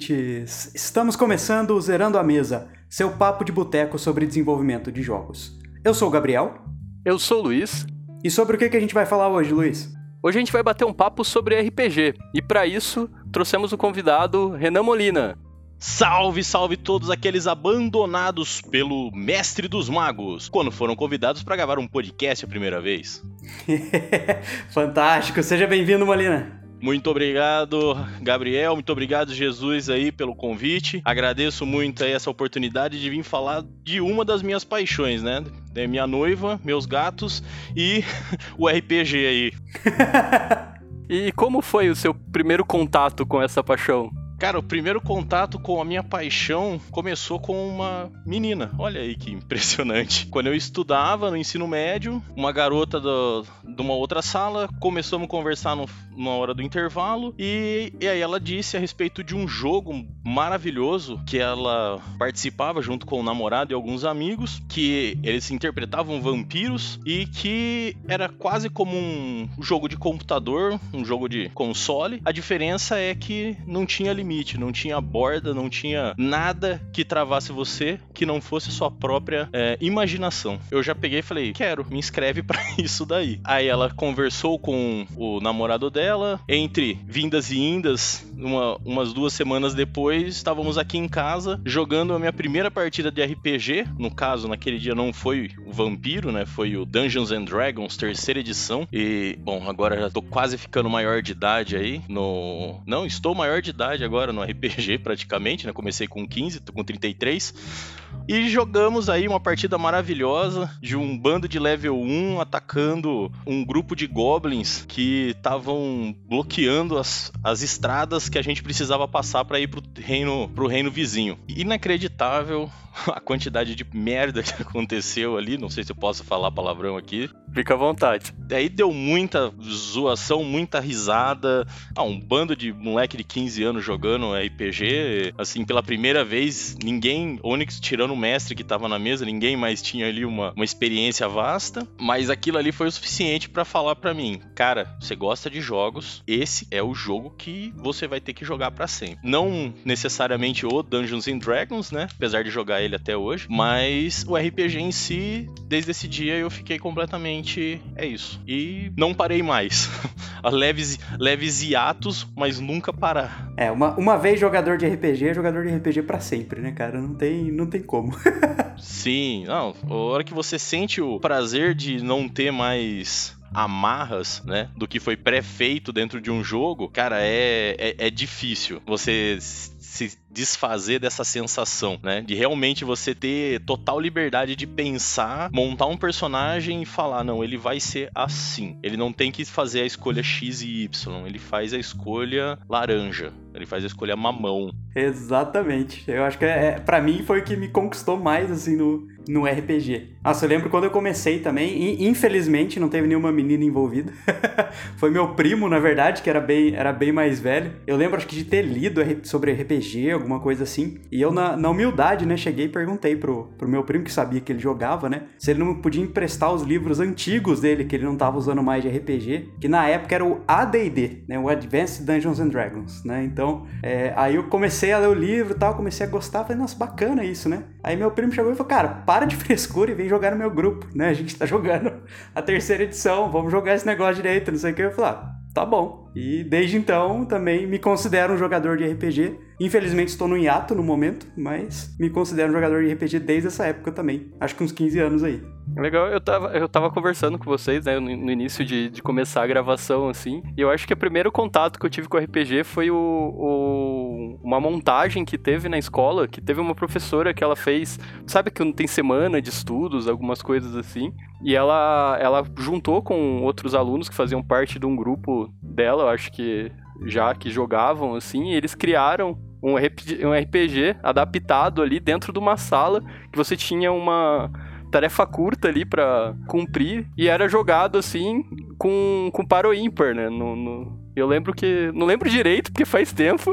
ouvintes! Estamos começando o Zerando a Mesa, seu papo de boteco sobre desenvolvimento de jogos. Eu sou o Gabriel. Eu sou o Luiz. E sobre o que, que a gente vai falar hoje, Luiz? Hoje a gente vai bater um papo sobre RPG. E para isso, trouxemos o convidado Renan Molina. Salve, salve todos aqueles abandonados pelo Mestre dos Magos, quando foram convidados para gravar um podcast a primeira vez. Fantástico, seja bem-vindo, Molina. Muito obrigado, Gabriel. Muito obrigado, Jesus, aí, pelo convite. Agradeço muito aí essa oportunidade de vir falar de uma das minhas paixões, né? É minha noiva, meus gatos e o RPG aí. e como foi o seu primeiro contato com essa paixão? Cara, o primeiro contato com a minha paixão começou com uma menina. Olha aí que impressionante. Quando eu estudava no ensino médio, uma garota do, de uma outra sala começou a conversar no, numa hora do intervalo e, e aí ela disse a respeito de um jogo maravilhoso que ela participava junto com o namorado e alguns amigos, que eles interpretavam vampiros e que era quase como um jogo de computador, um jogo de console. A diferença é que não tinha limite limite, não tinha borda, não tinha nada que travasse você que não fosse sua própria é, imaginação. Eu já peguei e falei, quero, me inscreve para isso daí. Aí ela conversou com o namorado dela, entre vindas e indas, uma, umas duas semanas depois, estávamos aqui em casa jogando a minha primeira partida de RPG. No caso, naquele dia não foi o Vampiro, né? Foi o Dungeons and Dragons, terceira edição. E, bom, agora já tô quase ficando maior de idade aí. No. Não, estou maior de idade agora no RPG praticamente, né? Comecei com 15, tô com 33. E jogamos aí uma partida maravilhosa de um bando de level 1 atacando um grupo de goblins que estavam bloqueando as, as estradas que a gente precisava passar para ir pro reino, pro reino vizinho. Inacreditável a quantidade de merda que aconteceu ali, não sei se eu posso falar palavrão aqui. Fica à vontade. Daí deu muita zoação, muita risada. Ah, um bando de moleque de 15 anos jogando RPG, assim, pela primeira vez, ninguém, Onyx tirando o mestre que tava na mesa, ninguém mais tinha ali uma, uma experiência vasta, mas aquilo ali foi o suficiente para falar para mim, cara, você gosta de jogos, esse é o jogo que você vai ter que jogar para sempre. Não necessariamente o Dungeons and Dragons, né? Apesar de jogar ele até hoje, mas o RPG em si, desde esse dia eu fiquei completamente é isso. E não parei mais. leves, leves hiatos, mas nunca parar. É, uma, uma vez jogador de RPG jogador de RPG para sempre, né, cara? Não tem, não tem como. Sim, não. A hora que você sente o prazer de não ter mais amarras, né, do que foi pré-feito dentro de um jogo, cara, é, é, é difícil você se desfazer dessa sensação, né? De realmente você ter total liberdade de pensar, montar um personagem e falar, não, ele vai ser assim. Ele não tem que fazer a escolha X e Y, ele faz a escolha laranja, ele faz a escolha mamão. Exatamente. Eu acho que é, é para mim foi o que me conquistou mais assim no, no RPG. Nossa, eu lembro quando eu comecei também, infelizmente não teve nenhuma menina envolvida. foi meu primo, na verdade, que era bem, era bem mais velho. Eu lembro acho que de ter lido sobre RPG, alguma coisa assim. E eu, na, na humildade, né, cheguei e perguntei pro, pro meu primo, que sabia que ele jogava, né, se ele não podia emprestar os livros antigos dele, que ele não tava usando mais de RPG, que na época era o AD&D, né, o Advanced Dungeons and Dragons, né, então, é, aí eu comecei a ler o livro e tal, comecei a gostar, falei, nossa, bacana isso, né. Aí meu primo chegou e falou, cara, para de frescura e vem jogar no meu grupo, né, a gente tá jogando a terceira edição, vamos jogar esse negócio direito, não sei o que, eu falei, ah, tá bom. E desde então também me considero um jogador de RPG. Infelizmente estou no hiato no momento, mas me considero um jogador de RPG desde essa época também. Acho que uns 15 anos aí. Legal, eu tava, eu tava conversando com vocês, né, no, início de, de, começar a gravação, assim, e eu acho que o primeiro contato que eu tive com o RPG foi o, o, uma montagem que teve na escola, que teve uma professora que ela fez, sabe que não tem semana de estudos, algumas coisas assim, e ela, ela juntou com outros alunos que faziam parte de um grupo dela, eu acho que já que jogavam assim, e eles criaram um RPG, adaptado ali dentro de uma sala que você tinha uma tarefa curta ali para cumprir e era jogado assim com, com paro ímpar, né? No, no, Eu lembro que. Não lembro direito, porque faz tempo.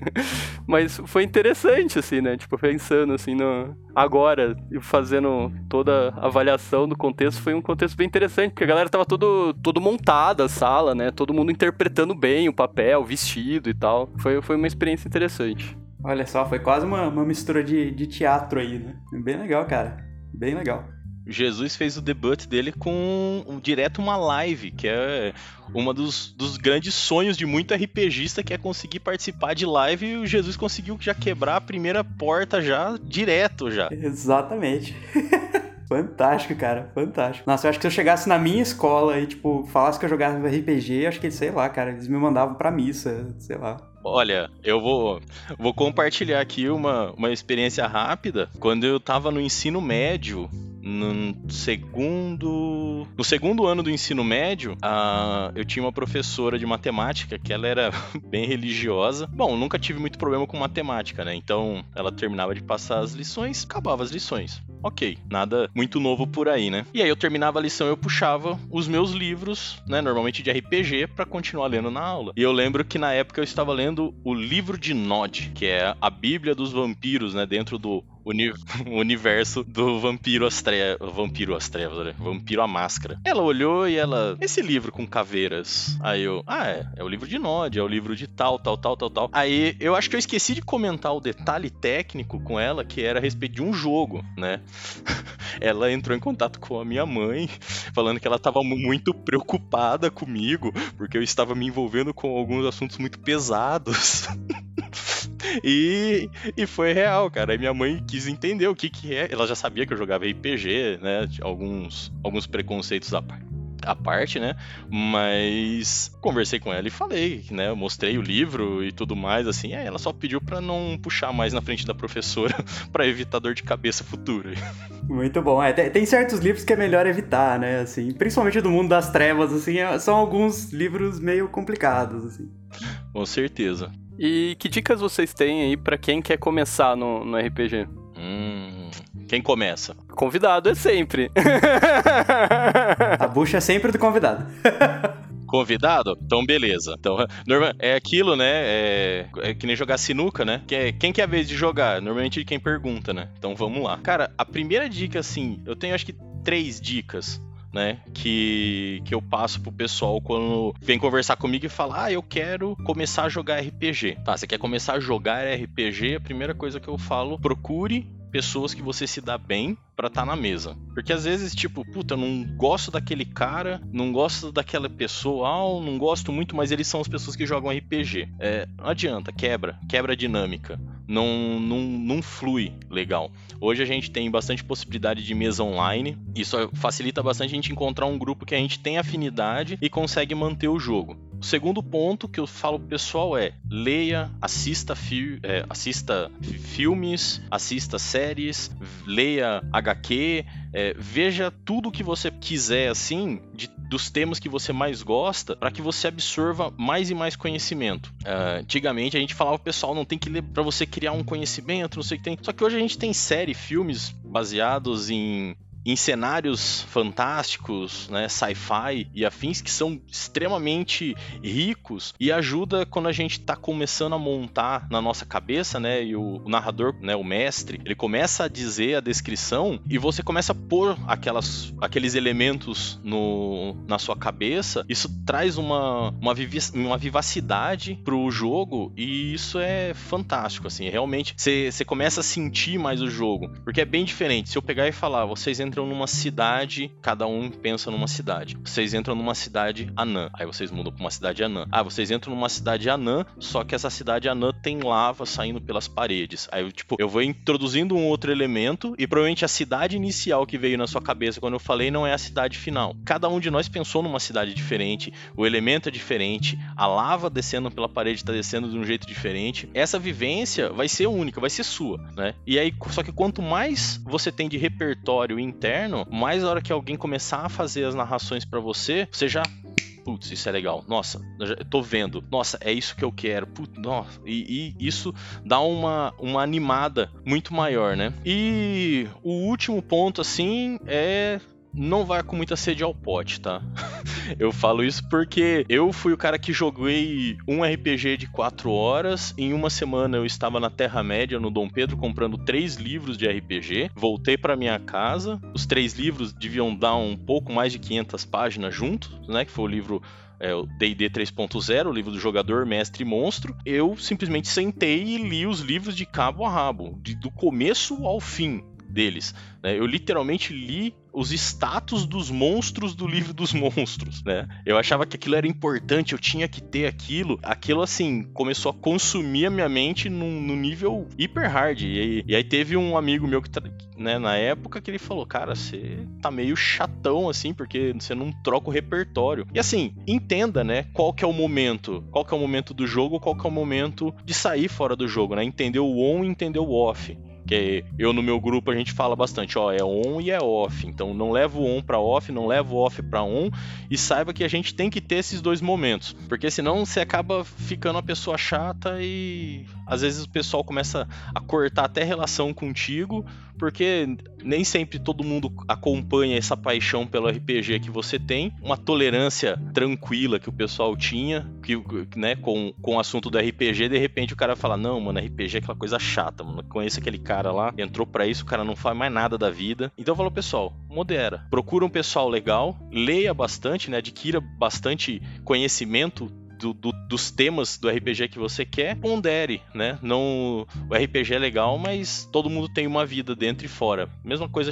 Mas foi interessante, assim, né? Tipo, pensando assim no. Agora, e fazendo toda a avaliação do contexto, foi um contexto bem interessante, porque a galera tava todo, todo montada a sala, né? Todo mundo interpretando bem o papel, o vestido e tal. Foi, foi uma experiência interessante. Olha só, foi quase uma, uma mistura de, de teatro aí, né? Bem legal, cara. Bem legal. Jesus fez o debut dele com um, direto uma live, que é uma dos, dos grandes sonhos de muito RPGista, que é conseguir participar de live, e o Jesus conseguiu já quebrar a primeira porta já, direto já. Exatamente. Fantástico, cara, fantástico. Nossa, eu acho que se eu chegasse na minha escola e, tipo, falasse que eu jogava RPG, acho que, sei lá, cara, eles me mandavam pra missa, sei lá. Olha, eu vou, vou compartilhar aqui uma, uma experiência rápida. Quando eu tava no ensino médio, no segundo no segundo ano do ensino médio uh, eu tinha uma professora de matemática que ela era bem religiosa. Bom nunca tive muito problema com matemática né? Então ela terminava de passar as lições acabava as lições. Ok nada muito novo por aí né? E aí eu terminava a lição eu puxava os meus livros né? Normalmente de RPG para continuar lendo na aula. E eu lembro que na época eu estava lendo o livro de Nod que é a Bíblia dos vampiros né? Dentro do uni universo do Vampiro às Trevas. Vampiro às Trevas, né? Vampiro à Máscara. Ela olhou e ela. Esse livro com caveiras. Aí eu. Ah, é. É o livro de Nod, é o livro de tal, tal, tal, tal, tal. Aí eu acho que eu esqueci de comentar o detalhe técnico com ela, que era a respeito de um jogo, né? ela entrou em contato com a minha mãe, falando que ela estava muito preocupada comigo, porque eu estava me envolvendo com alguns assuntos muito pesados. e, e foi real, cara. Aí minha mãe quis entender o que que é. Ela já sabia que eu jogava RPG, né? Alguns, alguns preconceitos à parte a parte, né? Mas conversei com ela e falei, né? Eu mostrei o livro e tudo mais, assim. É, ela só pediu para não puxar mais na frente da professora para evitar dor de cabeça futura. Muito bom. É, tem certos livros que é melhor evitar, né? Assim, principalmente do mundo das trevas, assim, é, são alguns livros meio complicados, assim. Com certeza. E que dicas vocês têm aí para quem quer começar no, no RPG? Hum, quem começa? Convidado é sempre. A bucha é sempre do convidado. convidado? Então, beleza. Então, é aquilo, né? É, é, que nem jogar sinuca, né? Que é, quem que é a vez de jogar? Normalmente quem pergunta, né? Então, vamos lá. Cara, a primeira dica, assim, eu tenho acho que três dicas né? Que, que eu passo pro pessoal quando vem conversar comigo e fala: Ah, eu quero começar a jogar RPG. Tá, você quer começar a jogar RPG? A primeira coisa que eu falo, procure pessoas que você se dá bem para estar tá na mesa. Porque às vezes, tipo, puta, não gosto daquele cara, não gosto daquela pessoa, ah, não gosto muito, mas eles são as pessoas que jogam RPG. É, não adianta, quebra, quebra a dinâmica. Não, não, não flui legal. Hoje a gente tem bastante possibilidade de mesa online. Isso facilita bastante a gente encontrar um grupo que a gente tem afinidade e consegue manter o jogo. O segundo ponto que eu falo pro pessoal é leia, assista, fi é, assista filmes, assista séries, leia HQ, é, veja tudo que você quiser assim de, dos temas que você mais gosta para que você absorva mais e mais conhecimento. Uh, antigamente a gente falava pessoal não tem que ler para você criar um conhecimento, não sei o que tem. Só que hoje a gente tem série, filmes baseados em em cenários fantásticos, né, sci-fi e afins que são extremamente ricos e ajuda quando a gente está começando a montar na nossa cabeça, né, e o, o, narrador, né, o mestre, ele começa a dizer a descrição e você começa a pôr aquelas, aqueles elementos no, na sua cabeça. Isso traz uma, uma, vivi uma vivacidade jogo e isso é fantástico, assim, realmente você começa a sentir mais o jogo, porque é bem diferente. Se eu pegar e falar, vocês entram entram numa cidade, cada um pensa numa cidade. Vocês entram numa cidade anã, aí vocês mudam para uma cidade anã. Ah, vocês entram numa cidade anã, só que essa cidade anã tem lava saindo pelas paredes. Aí, tipo, eu vou introduzindo um outro elemento e provavelmente a cidade inicial que veio na sua cabeça quando eu falei não é a cidade final. Cada um de nós pensou numa cidade diferente, o elemento é diferente, a lava descendo pela parede está descendo de um jeito diferente. Essa vivência vai ser única, vai ser sua, né? E aí, só que quanto mais você tem de repertório interno, mais a hora que alguém começar a fazer as narrações para você, você já putz, isso é legal. Nossa, eu tô vendo. Nossa, é isso que eu quero. Putz, nossa. E, e, isso dá uma, uma animada muito maior, né? E o último ponto, assim, é não vai com muita sede ao pote, tá? eu falo isso porque eu fui o cara que joguei um RPG de 4 horas. Em uma semana eu estava na Terra-média, no Dom Pedro, comprando três livros de RPG. Voltei para minha casa. Os três livros deviam dar um pouco mais de 500 páginas juntos, né? Que foi o livro é, o D&D 3.0, o livro do jogador, mestre e monstro, eu simplesmente sentei e li os livros de cabo a rabo, de, do começo ao fim deles. Né? Eu literalmente li os status dos monstros do livro dos monstros, né? Eu achava que aquilo era importante, eu tinha que ter aquilo. Aquilo, assim, começou a consumir a minha mente num, num nível hiper hard. E, e, aí teve um amigo meu que, né, na época, que ele falou: Cara, você tá meio chatão, assim, porque você não troca o repertório. E assim, entenda, né, qual que é o momento. Qual que é o momento do jogo, qual que é o momento de sair fora do jogo, né? Entender o on entender o off. Que eu no meu grupo a gente fala bastante, ó, é on e é off. Então não leva o on para off, não leva o off para on e saiba que a gente tem que ter esses dois momentos, porque senão você acaba ficando uma pessoa chata e às vezes o pessoal começa a cortar até relação contigo, porque nem sempre todo mundo acompanha essa paixão pelo RPG que você tem, uma tolerância tranquila que o pessoal tinha, que, né, com, com o assunto do RPG, de repente o cara fala: "Não, mano, RPG é aquela coisa chata, mano. Conheço aquele cara lá, entrou para isso, o cara não faz mais nada da vida. Então eu falo, pessoal, modera. Procura um pessoal legal, leia bastante, né? Adquira bastante conhecimento do, do, dos temas do RPG que você quer, pondere, né? Não, o RPG é legal, mas todo mundo tem uma vida dentro e fora. Mesma coisa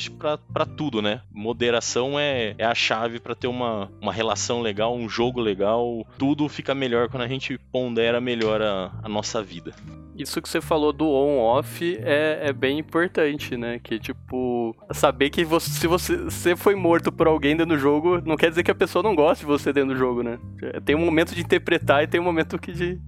para tudo, né? Moderação é, é a chave para ter uma, uma relação legal, um jogo legal. Tudo fica melhor quando a gente pondera melhor a, a nossa vida. Isso que você falou do on-off é, é bem importante, né? Que, tipo, saber que você, se você, você foi morto por alguém dentro do jogo, não quer dizer que a pessoa não goste de você dentro do jogo, né? Tem um momento de interpretar e tem um momento que de,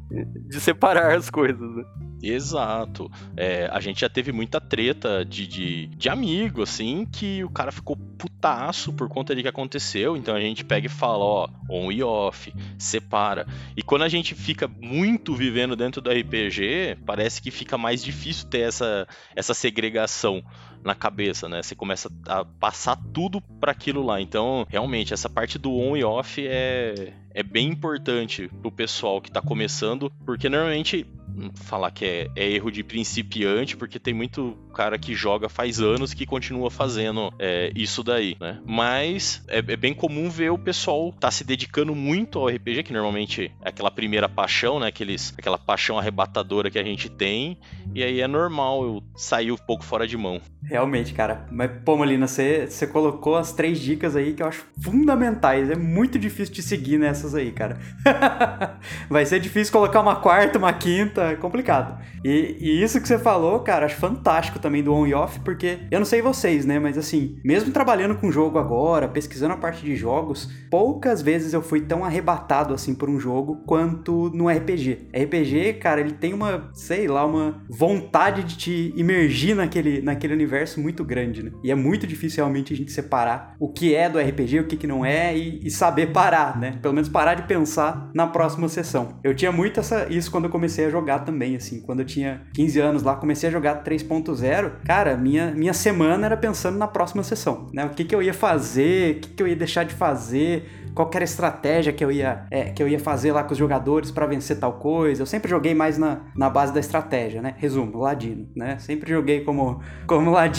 de separar as coisas, né? Exato. É, a gente já teve muita treta de, de, de, amigo, assim, que o cara ficou putaço por conta de que aconteceu. Então a gente pega e fala, ó, on e off, separa. E quando a gente fica muito vivendo dentro do RPG, parece que fica mais difícil ter essa, essa segregação na cabeça, né? Você começa a passar tudo para aquilo lá. Então, realmente, essa parte do on e off é, é bem importante pro pessoal que tá começando, porque normalmente falar que é, é, erro de principiante, porque tem muito cara que joga faz anos que continua fazendo é, isso daí, né? Mas é, é, bem comum ver o pessoal tá se dedicando muito ao RPG, que normalmente é aquela primeira paixão, né? Aqueles, aquela paixão arrebatadora que a gente tem, e aí é normal eu sair um pouco fora de mão. Realmente, cara. Mas, pô, Molina, você, você colocou as três dicas aí que eu acho fundamentais. É muito difícil de seguir nessas aí, cara. Vai ser difícil colocar uma quarta, uma quinta, é complicado. E, e isso que você falou, cara, acho fantástico também do on e off, porque eu não sei vocês, né? Mas assim, mesmo trabalhando com jogo agora, pesquisando a parte de jogos, poucas vezes eu fui tão arrebatado assim por um jogo quanto no RPG. RPG, cara, ele tem uma, sei lá, uma vontade de te imergir naquele, naquele universo muito grande, né? E é muito difícil realmente a gente separar o que é do RPG, o que, que não é e, e saber parar, né? Pelo menos parar de pensar na próxima sessão. Eu tinha muito essa, isso quando eu comecei a jogar também, assim. Quando eu tinha 15 anos lá, comecei a jogar 3.0, cara, minha, minha semana era pensando na próxima sessão, né? O que, que eu ia fazer, o que, que eu ia deixar de fazer, qual era a estratégia que eu ia, é, que eu ia fazer lá com os jogadores para vencer tal coisa. Eu sempre joguei mais na, na base da estratégia, né? Resumo, ladino, né? Sempre joguei como, como ladino,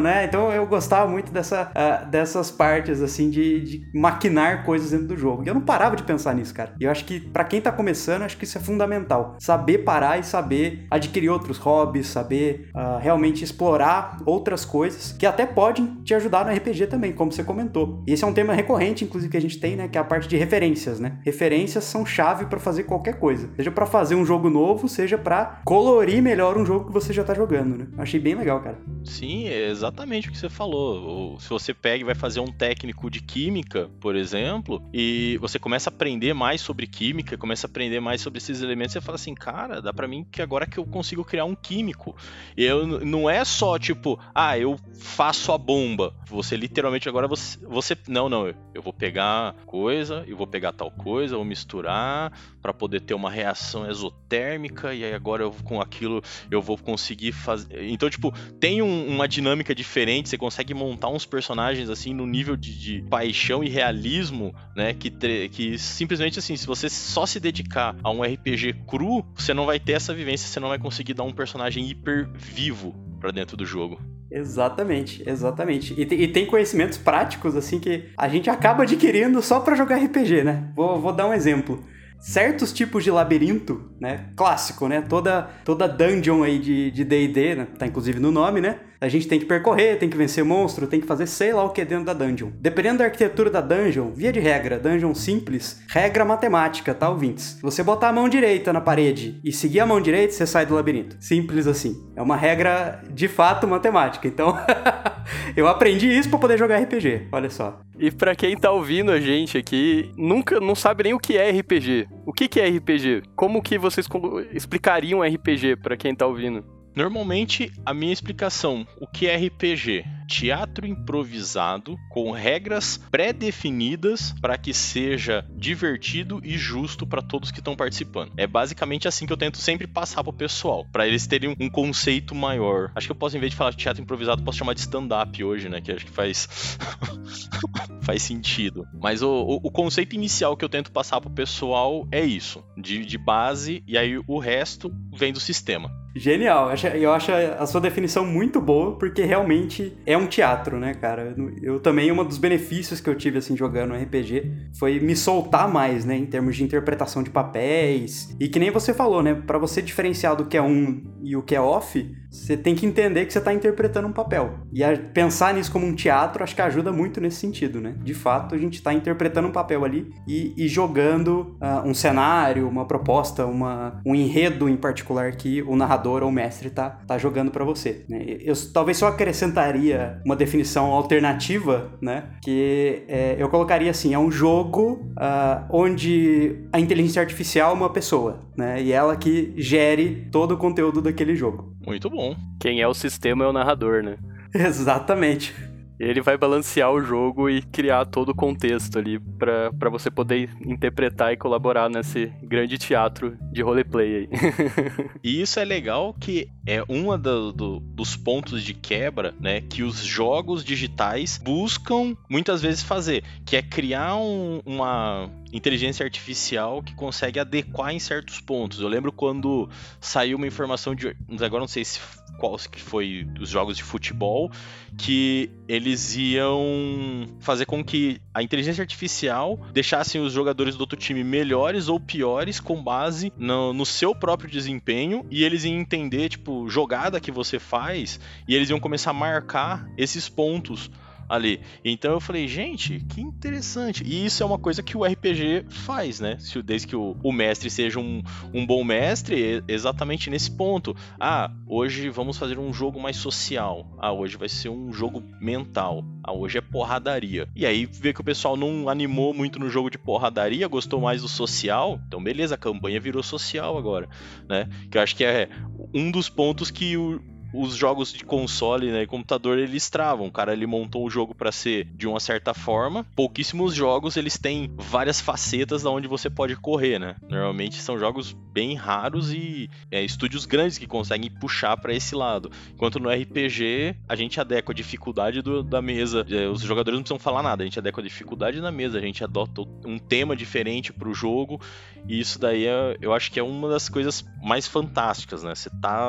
né? Então eu gostava muito dessa, uh, dessas partes, assim, de, de maquinar coisas dentro do jogo. E eu não parava de pensar nisso, cara. E eu acho que para quem tá começando, acho que isso é fundamental. Saber parar e saber adquirir outros hobbies, saber uh, realmente explorar outras coisas que até podem te ajudar no RPG também, como você comentou. E esse é um tema recorrente, inclusive, que a gente tem né, que é a parte de referências, né? Referências são chave para fazer qualquer coisa, seja para fazer um jogo novo, seja para colorir melhor um jogo que você já tá jogando, né? Achei bem legal, cara. Sim, é exatamente o que você falou. Se você pega e vai fazer um técnico de química, por exemplo, e você começa a aprender mais sobre química, começa a aprender mais sobre esses elementos, você fala assim, cara, dá para mim que agora que eu consigo criar um químico. Eu não é só tipo, ah, eu faço a bomba. Você literalmente agora você, você não, não, eu vou pegar coisa, eu vou pegar tal coisa, vou misturar para poder ter uma reação exotérmica e aí agora eu, com aquilo eu vou conseguir fazer. Então, tipo, tem um, uma dinâmica diferente, você consegue montar uns personagens assim no nível de, de paixão e realismo, né, que que simplesmente assim, se você só se dedicar a um RPG cru, você não vai ter essa vivência, você não vai conseguir dar um personagem hiper vivo para dentro do jogo. Exatamente, exatamente. E, e, tem conhecimentos práticos, assim, que a gente acaba adquirindo só para jogar RPG, né? Vou, vou dar um exemplo certos tipos de labirinto, né? Clássico, né? Toda, toda dungeon aí de D&D, né? tá inclusive no nome, né? A gente tem que percorrer, tem que vencer monstro, tem que fazer sei lá o que dentro da dungeon. Dependendo da arquitetura da dungeon, via de regra, dungeon simples, regra matemática, tá, ouvintes? Você botar a mão direita na parede e seguir a mão direita, você sai do labirinto. Simples assim. É uma regra de fato matemática. Então, eu aprendi isso para poder jogar RPG. Olha só. E para quem tá ouvindo a gente aqui, nunca não sabe nem o que é RPG. O que, que é RPG? Como que vocês explicariam RPG para quem tá ouvindo? Normalmente, a minha explicação, o que é RPG? Teatro improvisado com regras pré-definidas para que seja divertido e justo para todos que estão participando. É basicamente assim que eu tento sempre passar pro pessoal, para eles terem um conceito maior. Acho que eu posso, em vez de falar de teatro improvisado, posso chamar de stand-up hoje, né? Que acho que faz faz sentido. Mas o, o, o, conceito inicial que eu tento passar pro pessoal é isso, de, de base, e aí o resto vem do sistema. Genial, eu acho a sua definição muito boa, porque realmente é um teatro, né, cara? Eu também, um dos benefícios que eu tive, assim, jogando RPG foi me soltar mais, né, em termos de interpretação de papéis. E que nem você falou, né, para você diferenciar do que é um e o que é off, você tem que entender que você está interpretando um papel. E pensar nisso como um teatro, acho que ajuda muito nesse sentido, né? De fato, a gente está interpretando um papel ali e, e jogando uh, um cenário, uma proposta, uma, um enredo em particular que o narrador ou o mestre está tá jogando para você. Né? Eu talvez só acrescentaria uma definição alternativa, né? Que é, eu colocaria assim: é um jogo uh, onde a inteligência artificial é uma pessoa, né? E ela que gere todo o conteúdo daquele jogo. Muito bom. Quem é o sistema é o narrador, né? Exatamente. Ele vai balancear o jogo e criar todo o contexto ali para você poder interpretar e colaborar nesse grande teatro de roleplay aí. e isso é legal que é um do, do, dos pontos de quebra, né, que os jogos digitais buscam muitas vezes fazer, que é criar um, uma inteligência artificial que consegue adequar em certos pontos. Eu lembro quando saiu uma informação de. Agora não sei se qual que foi dos jogos de futebol, que eles iam fazer com que a inteligência artificial deixassem os jogadores do outro time melhores ou piores com base no, no seu próprio desempenho e eles iam entender, tipo, jogada que você faz e eles iam começar a marcar esses pontos ali. Então eu falei, gente, que interessante. E isso é uma coisa que o RPG faz, né? Desde que o, o mestre seja um, um bom mestre, exatamente nesse ponto. Ah, hoje vamos fazer um jogo mais social. Ah, hoje vai ser um jogo mental. Ah, hoje é porradaria. E aí vê que o pessoal não animou muito no jogo de porradaria, gostou mais do social. Então, beleza, a campanha virou social agora, né? Que eu acho que é um dos pontos que o, os jogos de console né, e computador eles travam. O cara ele montou o jogo para ser de uma certa forma. Pouquíssimos jogos eles têm várias facetas da onde você pode correr, né? Normalmente são jogos bem raros e é, estúdios grandes que conseguem puxar para esse lado. Enquanto no RPG a gente adequa a dificuldade do, da mesa. É, os jogadores não precisam falar nada. A gente adequa a dificuldade da mesa. A gente adota um tema diferente para o jogo. E isso daí é, eu acho que é uma das coisas mais fantásticas, né? Você tá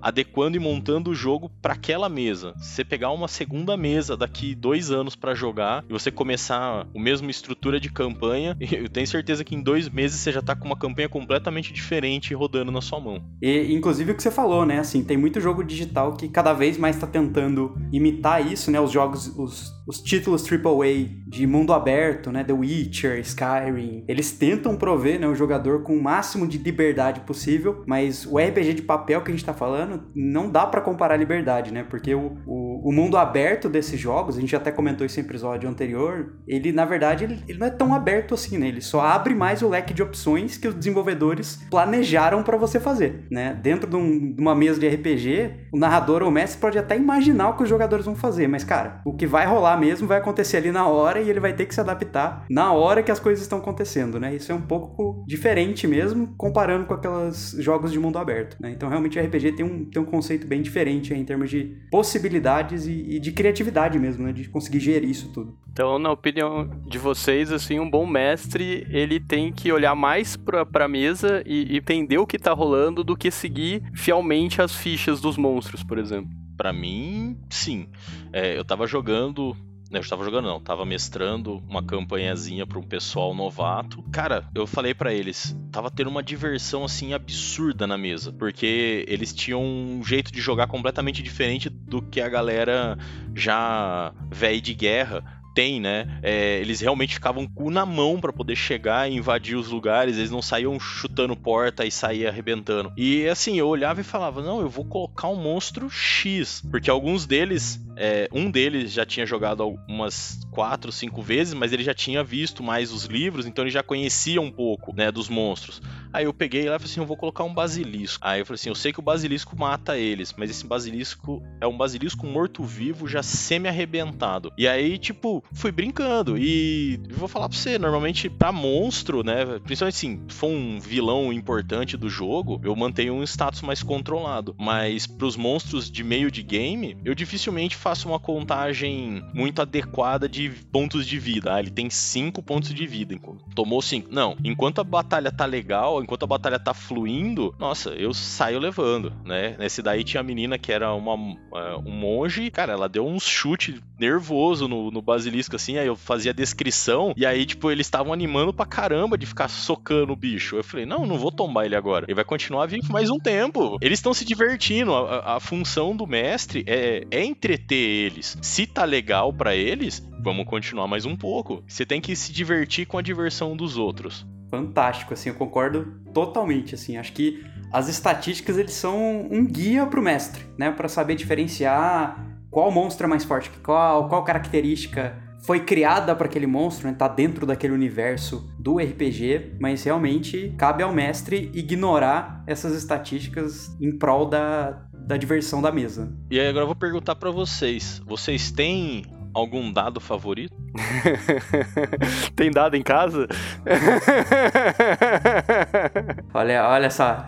adequando e montando o jogo para aquela mesa. Se você pegar uma segunda mesa daqui dois anos para jogar e você começar o mesmo estrutura de campanha, eu tenho certeza que em dois meses você já tá com uma campanha completamente diferente rodando na sua mão. E inclusive o que você falou, né? Assim, tem muito jogo digital que cada vez mais está tentando imitar isso, né? Os jogos, os, os títulos AAA de mundo aberto, né? The Witcher, Skyrim, eles tentam prover né, o jogador com o máximo de liberdade possível, mas o RPG de papel que a gente está falando não dá para comparar a liberdade, né? Porque o, o o, mundo aberto desses jogos, a gente até comentou isso em episódio anterior, ele, na verdade, ele, ele não é tão aberto assim, né? Ele só abre mais o leque de opções que os desenvolvedores planejaram para você fazer, né? Dentro de, um, de, uma mesa de RPG, o narrador ou o mestre pode até imaginar o que os jogadores vão fazer, mas, cara, o que vai rolar mesmo vai acontecer ali na hora e ele vai ter que se adaptar na hora que as coisas estão acontecendo, né? Isso é um pouco diferente mesmo, comparando com aqueles jogos de mundo aberto, né? Então, realmente, o RPG tem um, tem um conceito bem diferente em termos de possibilidades e, e de criatividade mesmo, né? De conseguir gerir isso tudo. Então, na opinião de vocês, assim, um bom mestre, ele tem que olhar mais pra, pra mesa e, e entender o que tá rolando do que seguir fielmente as fichas dos monstros, por exemplo. Para mim, sim. É, eu tava jogando eu estava jogando, não, tava mestrando uma campanhazinha para um pessoal novato. Cara, eu falei para eles, tava tendo uma diversão assim absurda na mesa, porque eles tinham um jeito de jogar completamente diferente do que a galera já velho de guerra tem, né? É, eles realmente ficavam cu na mão para poder chegar e invadir os lugares, eles não saíam chutando porta e saía arrebentando. E assim, eu olhava e falava: não, eu vou colocar um monstro X, porque alguns deles é, um deles já tinha jogado umas quatro, cinco vezes, mas ele já tinha visto mais os livros, então ele já conhecia um pouco, né, dos monstros. Aí eu peguei lá e falei assim, eu vou colocar um basilisco. Aí eu falei assim, eu sei que o basilisco mata eles, mas esse basilisco é um basilisco morto-vivo já semi-arrebentado. E aí, tipo, fui brincando. E vou falar pra você, normalmente pra monstro, né, principalmente assim, se for um vilão importante do jogo, eu mantenho um status mais controlado. Mas pros monstros de meio de game, eu dificilmente faço uma contagem muito adequada de pontos de vida. Ah, ele tem 5 pontos de vida. Tomou 5. Não, enquanto a batalha tá legal, enquanto a batalha tá fluindo, nossa, eu saio levando, né? Nesse daí tinha a menina que era uma, uh, um monge, cara, ela deu um chute nervoso no, no basilisco, assim, aí eu fazia a descrição, e aí, tipo, eles estavam animando pra caramba de ficar socando o bicho. Eu falei, não, não vou tombar ele agora. Ele vai continuar vivo mais um tempo. Eles estão se divertindo. A, a, função do mestre é, é entreter eles. Se tá legal para eles, vamos continuar mais um pouco. Você tem que se divertir com a diversão dos outros. Fantástico, assim, eu concordo totalmente, assim, acho que as estatísticas eles são um guia para o mestre, né, para saber diferenciar qual monstro é mais forte que qual, qual característica foi criada para aquele monstro, né, tá dentro daquele universo do RPG, mas realmente cabe ao mestre ignorar essas estatísticas em prol da, da diversão da mesa. E aí agora eu vou perguntar para vocês, vocês têm algum dado favorito? Tem dado em casa? olha, olha só.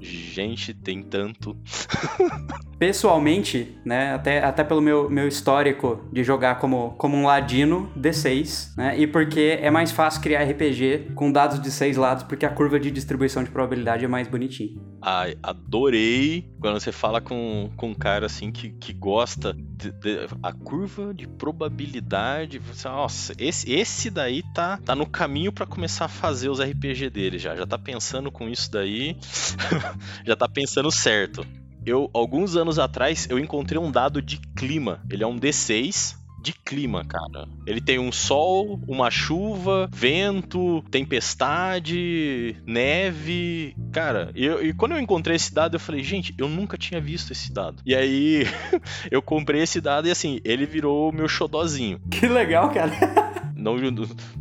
Gente, tem tanto. Pessoalmente, né, até, até pelo meu, meu histórico de jogar como, como um ladino D6, né, e porque é mais fácil criar RPG com dados de seis lados, porque a curva de distribuição de probabilidade é mais bonitinha. Ai, adorei quando você fala com, com um cara assim que, que gosta de, de, a curva de probabilidade. Você, nossa, esse, esse daí tá, tá no caminho para começar a fazer os RPG dele já. Já tá pensando com isso daí, já tá pensando certo eu alguns anos atrás eu encontrei um dado de clima. Ele é um D6 de clima, cara. Ele tem um sol, uma chuva, vento, tempestade, neve. Cara, eu, e quando eu encontrei esse dado, eu falei, gente, eu nunca tinha visto esse dado. E aí eu comprei esse dado e assim, ele virou meu xodozinho. Que legal, cara.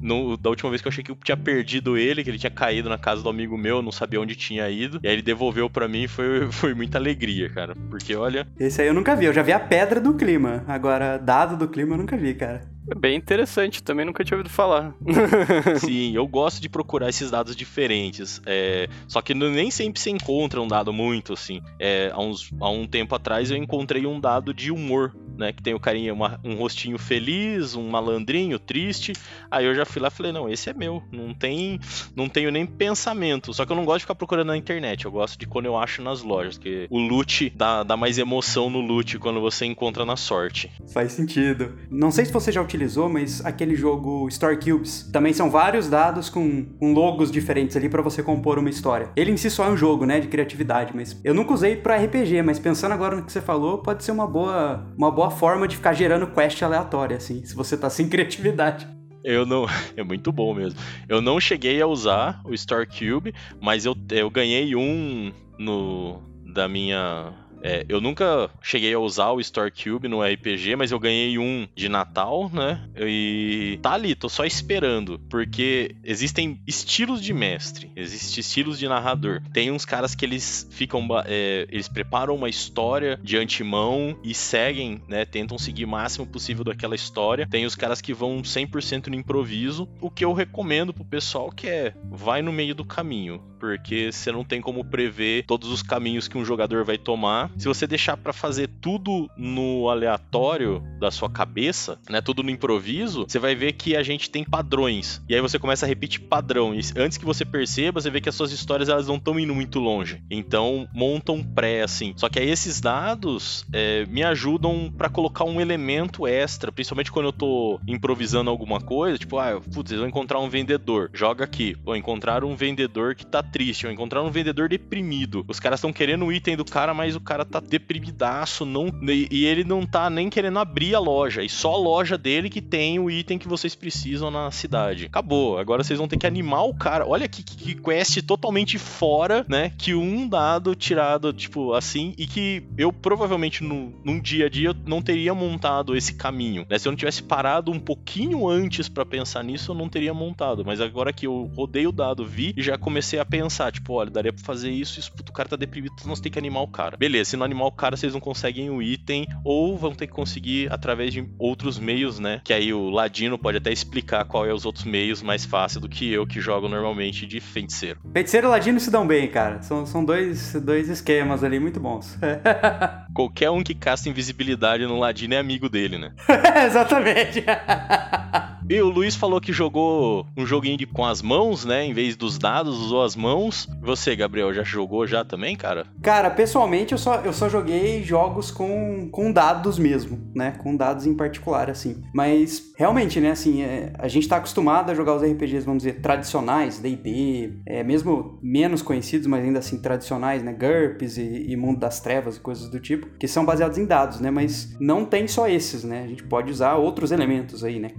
Não, da última vez que eu achei que eu tinha perdido ele, que ele tinha caído na casa do amigo meu, não sabia onde tinha ido. E aí ele devolveu para mim foi, foi muita alegria, cara. Porque olha. Esse aí eu nunca vi, eu já vi a pedra do clima. Agora, dado do clima eu nunca vi, cara. É bem interessante, também nunca tinha ouvido falar. Sim, eu gosto de procurar esses dados diferentes. É, só que nem sempre se encontra um dado muito assim. É, há, uns, há um tempo atrás eu encontrei um dado de humor né? Que tem o carinha, uma, um rostinho feliz, um malandrinho, triste. Aí eu já fui lá e falei, não, esse é meu. Não tem. Não tenho nem pensamento. Só que eu não gosto de ficar procurando na internet. Eu gosto de quando eu acho nas lojas. Que o loot dá, dá mais emoção no loot quando você encontra na sorte. Faz sentido. Não sei se você já utilizou, mas aquele jogo Story Cubes também são vários dados com, com logos diferentes ali para você compor uma história. Ele em si só é um jogo, né? De criatividade, mas eu nunca usei para RPG, mas pensando agora no que você falou, pode ser uma boa, uma boa forma de ficar gerando quest aleatória, assim, se você tá sem criatividade. Eu não. É muito bom mesmo. Eu não cheguei a usar o Star Cube, mas eu, eu ganhei um no da minha É, eu nunca cheguei a usar o Store Cube no RPG, mas eu ganhei um de Natal, né? E tá ali, tô só esperando, porque existem estilos de mestre, existem estilos de narrador. Tem uns caras que eles ficam, é, eles preparam uma história de antemão e seguem, né? Tentam seguir o máximo possível daquela história. Tem os caras que vão 100% no improviso, o que eu recomendo pro pessoal que é vai no meio do caminho porque você não tem como prever todos os caminhos que um jogador vai tomar. Se você deixar para fazer tudo no aleatório da sua cabeça, né, tudo no improviso, você vai ver que a gente tem padrões. E aí você começa a repetir padrão. Antes que você perceba, você vê que as suas histórias elas não estão indo muito longe. Então monta um pré assim. Só que aí esses dados é, me ajudam para colocar um elemento extra, principalmente quando eu tô improvisando alguma coisa, tipo, ah, putz, eu vou encontrar um vendedor. Joga aqui. Vou encontrar um vendedor que tá triste, ou encontrar um vendedor deprimido. Os caras estão querendo o item do cara, mas o cara tá deprimidaço, não, e ele não tá nem querendo abrir a loja. E só a loja dele que tem o item que vocês precisam na cidade. Acabou. Agora vocês vão ter que animar o cara. Olha que, que, que quest totalmente fora, né? Que um dado tirado, tipo, assim, e que eu provavelmente no, num dia a dia não teria montado esse caminho. Né? Se eu não tivesse parado um pouquinho antes para pensar nisso, eu não teria montado. Mas agora que eu rodei o dado, vi e já comecei a pensar pensar, tipo, olha, daria pra fazer isso, isso, o cara tá deprimido, nós tem que animar o cara. Beleza, se não animar o cara, vocês não conseguem o item, ou vão ter que conseguir através de outros meios, né? Que aí o Ladino pode até explicar qual é os outros meios mais fácil do que eu, que jogo normalmente de feiticeiro. Feiticeiro e Ladino se dão bem, cara. São, são dois, dois esquemas ali muito bons. Qualquer um que casta invisibilidade no Ladino é amigo dele, né? Exatamente. E o Luiz falou que jogou um joguinho de, com as mãos, né? Em vez dos dados, usou as mãos. Você, Gabriel, já jogou já também, cara? Cara, pessoalmente eu só, eu só joguei jogos com, com dados mesmo, né? Com dados em particular, assim. Mas realmente, né, assim, é, a gente tá acostumado a jogar os RPGs, vamos dizer, tradicionais, D&D, é, mesmo menos conhecidos, mas ainda assim tradicionais, né? GURPS e, e Mundo das Trevas e coisas do tipo, que são baseados em dados, né? Mas não tem só esses, né? A gente pode usar outros elementos aí, né?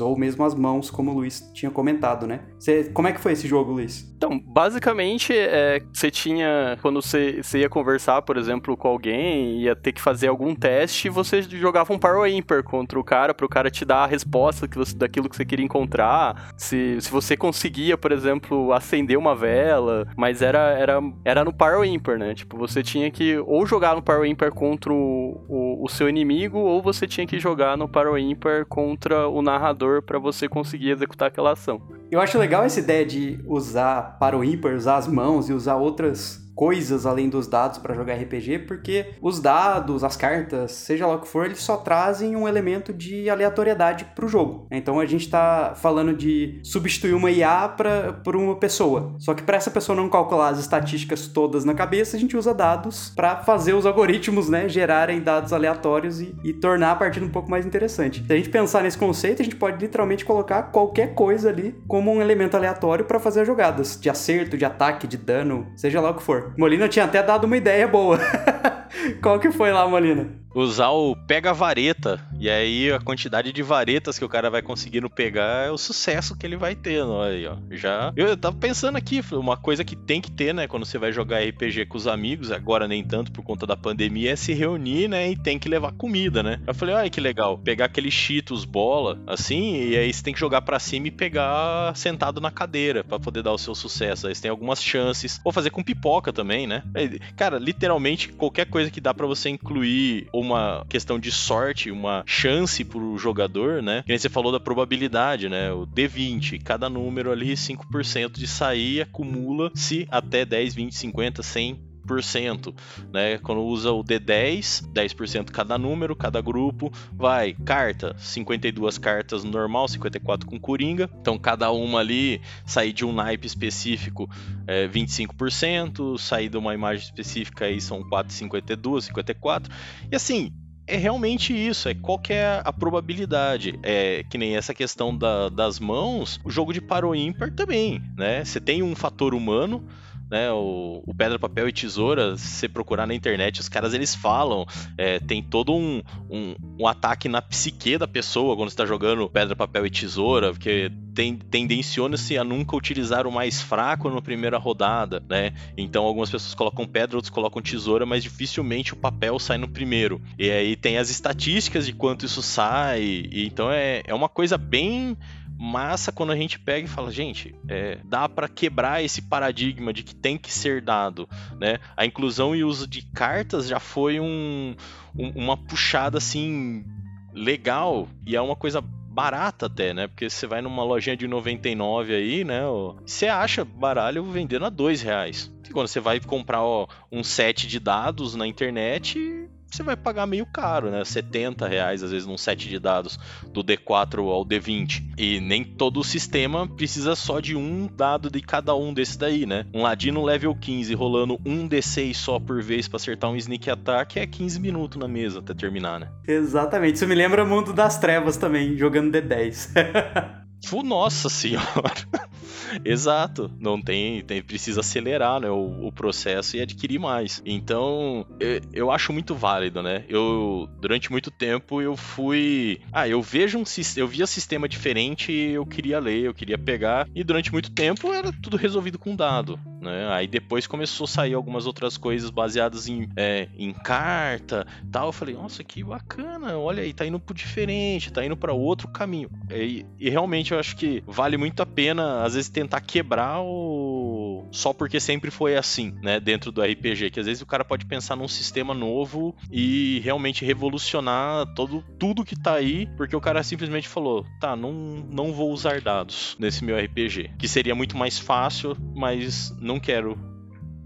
Ou mesmo as mãos, como o Luiz tinha comentado, né? Cê, como é que foi esse jogo, Luiz? Então, basicamente, é, você tinha, quando você, você ia conversar, por exemplo, com alguém, ia ter que fazer algum teste, você jogava um Power Imper contra o cara, para o cara te dar a resposta que você, daquilo que você queria encontrar. Se, se você conseguia, por exemplo, acender uma vela, mas era, era, era no Power Imper, né? Tipo, você tinha que ou jogar no Power Imper contra o, o, o seu inimigo, ou você tinha que jogar no Power Imper contra o narrador para você conseguir executar aquela ação. Eu acho legal essa ideia de usar para o ímpar, usar as mãos e usar outras coisas além dos dados para jogar RPG, porque os dados, as cartas, seja lá o que for, eles só trazem um elemento de aleatoriedade para o jogo. Então a gente está falando de substituir uma IA pra, por uma pessoa. Só que para essa pessoa não calcular as estatísticas todas na cabeça, a gente usa dados para fazer os algoritmos, né, gerarem dados aleatórios e, e tornar a partida um pouco mais interessante. Se a gente pensar nesse conceito, a gente pode literalmente colocar qualquer coisa ali como um elemento aleatório para fazer jogadas de acerto, de ataque, de dano, seja lá o que for. Molina tinha até dado uma ideia boa. Qual que foi lá, Molina? usar o pega-vareta. E aí a quantidade de varetas que o cara vai conseguindo pegar é o sucesso que ele vai ter, aí, ó. Já. Eu tava pensando aqui, uma coisa que tem que ter, né, quando você vai jogar RPG com os amigos, agora nem tanto por conta da pandemia, é se reunir, né, e tem que levar comida, né? Eu falei, olha que legal, pegar aquele Cheetos bola, assim, e aí você tem que jogar para cima e pegar sentado na cadeira para poder dar o seu sucesso. Aí você tem algumas chances. Ou fazer com pipoca também, né? Cara, literalmente qualquer coisa que dá para você incluir uma questão de sorte, uma chance pro jogador, né? Que nem você falou da probabilidade, né? O D20, cada número ali, 5% de sair acumula se até 10, 20, 50, 100 né? Quando usa o D10, 10% cada número, cada grupo, vai carta, 52 cartas normal, 54 com coringa. Então cada uma ali sair de um naipe específico é 25%, sair de uma imagem específica aí são 4,52, 54. E assim, é realmente isso, é qual é a probabilidade. É que nem essa questão da, das mãos, o jogo de paro ímpar também, né? Você tem um fator humano, né? O, o Pedra, Papel e Tesoura, se você procurar na internet, os caras eles falam, é, tem todo um, um, um, ataque na psique da pessoa quando está jogando Pedra, Papel e Tesoura, porque tem, tendenciona-se a nunca utilizar o mais fraco na primeira rodada, né? Então algumas pessoas colocam pedra, outros colocam tesoura, mas dificilmente o papel sai no primeiro. E aí tem as estatísticas de quanto isso sai, e, então é, é uma coisa bem massa quando a gente pega e fala, gente, é, dá para quebrar esse paradigma de que tem que ser dado, né? A inclusão e uso de cartas já foi um, um, uma puxada assim legal e é uma coisa barata até, né? Porque você vai numa lojinha de 99 aí, né? Você acha baralho vendendo a dois reais. E quando você vai comprar ó, um set de dados na internet, você vai pagar meio caro, né? 70 reais, às vezes, num set de dados do D4 ao D20. E nem todo o sistema precisa só de um dado de cada um desses daí, né? Um ladino level 15 rolando um D6 só por vez para acertar um sneak attack é 15 minutos na mesa até terminar, né? Exatamente. Isso me lembra Mundo das Trevas também, jogando D10. Nossa senhora. Exato. Não tem, tem precisa acelerar né, o, o, processo e adquirir mais. Então, eu, eu, acho muito válido, né? Eu durante muito tempo eu fui, ah, eu vejo um eu via sistema diferente, eu queria ler, eu queria pegar e durante muito tempo era tudo resolvido com dado, né? Aí depois começou a sair algumas outras coisas baseadas em, é, em carta, tal. Eu falei, nossa, que bacana. Olha aí, tá indo pro diferente, tá indo para outro caminho. E, e realmente eu acho que vale muito a pena às vezes tentar quebrar o. Só porque sempre foi assim, né? Dentro do RPG. Que às vezes o cara pode pensar num sistema novo e realmente revolucionar todo, tudo que tá aí, porque o cara simplesmente falou: tá, não, não vou usar dados nesse meu RPG. Que seria muito mais fácil, mas não quero.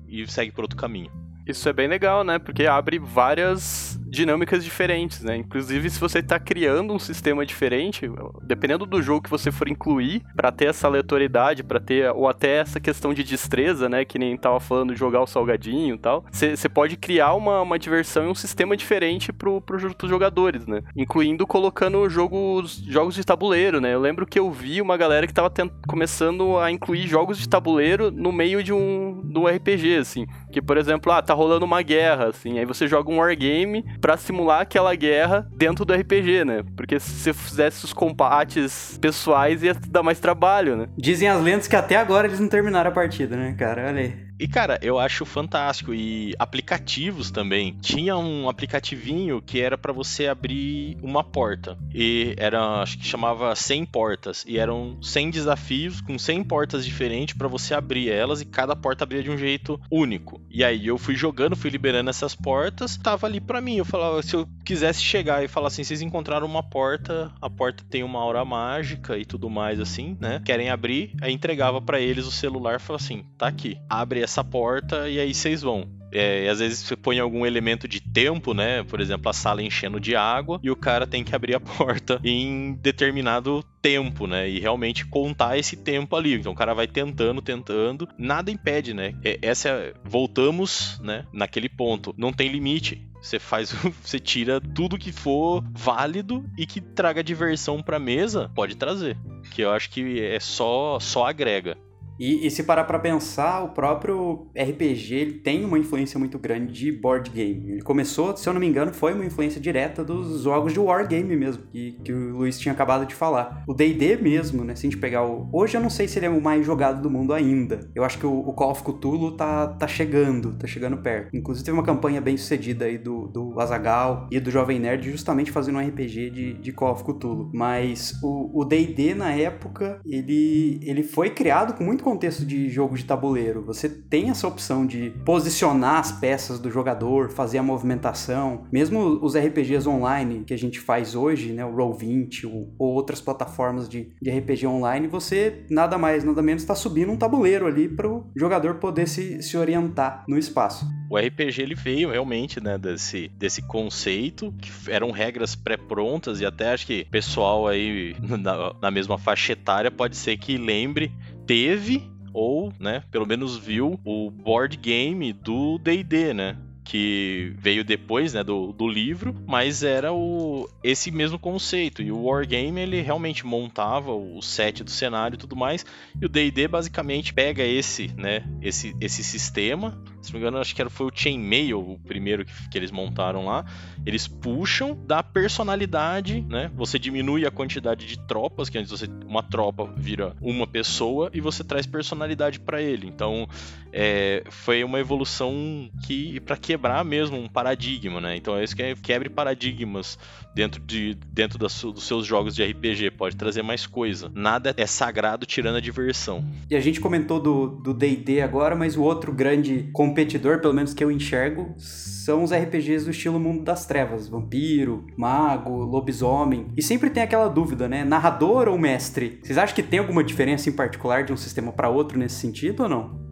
E segue por outro caminho. Isso é bem legal, né? Porque abre várias dinâmicas diferentes, né? Inclusive, se você está criando um sistema diferente, dependendo do jogo que você for incluir, para ter essa aleatoriedade, para ter ou até essa questão de destreza, né? Que nem tava falando jogar o salgadinho e tal, você pode criar uma, uma diversão e um sistema diferente pro, pro, pros jogadores, né? Incluindo colocando jogos, jogos de tabuleiro, né? Eu lembro que eu vi uma galera que tava tent... começando a incluir jogos de tabuleiro no meio de um, de um RPG, assim. Que, por exemplo, ah, tá rolando uma guerra, assim, aí você joga um wargame para simular aquela guerra dentro do RPG, né? Porque se você fizesse os combates pessoais ia dar mais trabalho, né? Dizem as lendas que até agora eles não terminaram a partida, né, cara? Olha aí. E cara, eu acho fantástico e aplicativos também. Tinha um aplicativinho que era para você abrir uma porta e era, acho que chamava 100 portas e eram 100 desafios com 100 portas diferentes para você abrir elas e cada porta abria de um jeito único. E aí eu fui jogando, fui liberando essas portas, tava ali para mim. Eu falava, se eu quisesse chegar e falar assim, vocês encontraram uma porta, a porta tem uma aura mágica e tudo mais assim, né? Querem abrir? Aí entregava para eles o celular e falava assim, tá aqui, abre essa porta e aí vocês vão. É, e às vezes você põe algum elemento de tempo, né? Por exemplo, a sala enchendo de água e o cara tem que abrir a porta em determinado tempo, né? E realmente contar esse tempo ali. Então o cara vai tentando, tentando, nada impede, né? Essa é, voltamos, né? Naquele ponto, não tem limite. Você faz, você tira tudo que for válido e que traga diversão para mesa, pode trazer. Que eu acho que é só só agrega. E, e, se parar pra pensar, o próprio RPG ele tem uma influência muito grande de board game. Ele começou, se eu não me engano, foi uma influência direta dos jogos de wargame mesmo, que, que o Luiz tinha acabado de falar. O D&D mesmo, né, se a gente pegar o... Hoje eu não sei se ele é o mais jogado do mundo ainda. Eu acho que o, o Call of Cthulhu tá, tá chegando, tá chegando perto. Inclusive teve uma campanha bem sucedida aí do, do Azagal e do Jovem Nerd justamente fazendo um RPG de, de Call of Cthulhu. Mas o D&D na época, ele, ele foi criado com muito contexto de jogo de tabuleiro. Você tem essa opção de posicionar as peças do jogador, fazer a movimentação. Mesmo os RPGs online que a gente faz hoje, né, o Roll20 ou, ou outras plataformas de, de RPG online, você nada mais, nada menos está subindo um tabuleiro ali para o jogador poder se, se orientar no espaço. O RPG ele veio realmente né, desse, desse conceito, que eram regras pré-prontas, e até acho que pessoal aí na, na mesma faixa etária pode ser que lembre, teve ou, né, pelo menos viu o board game do D&D, né? Que veio depois, né, do, do livro, mas era o esse mesmo conceito. E o Wargame, ele realmente montava o set do cenário e tudo mais, e o D&D basicamente pega esse, né, esse, esse sistema, se não me engano, acho que era, foi o Chainmail, o primeiro que, que eles montaram lá, eles puxam da personalidade, né, você diminui a quantidade de tropas, que antes você, uma tropa vira uma pessoa, e você traz personalidade para ele. Então, é, foi uma evolução que para quebrar mesmo um paradigma, né? Então é isso que é quebre paradigmas dentro, de, dentro das, dos seus jogos de RPG, pode trazer mais coisa. Nada é sagrado tirando a diversão. E a gente comentou do D&D agora, mas o outro grande competidor, pelo menos que eu enxergo, são os RPGs do estilo Mundo das Trevas, vampiro, mago, lobisomem. E sempre tem aquela dúvida, né? Narrador ou mestre? Vocês acham que tem alguma diferença em particular de um sistema para outro nesse sentido ou não?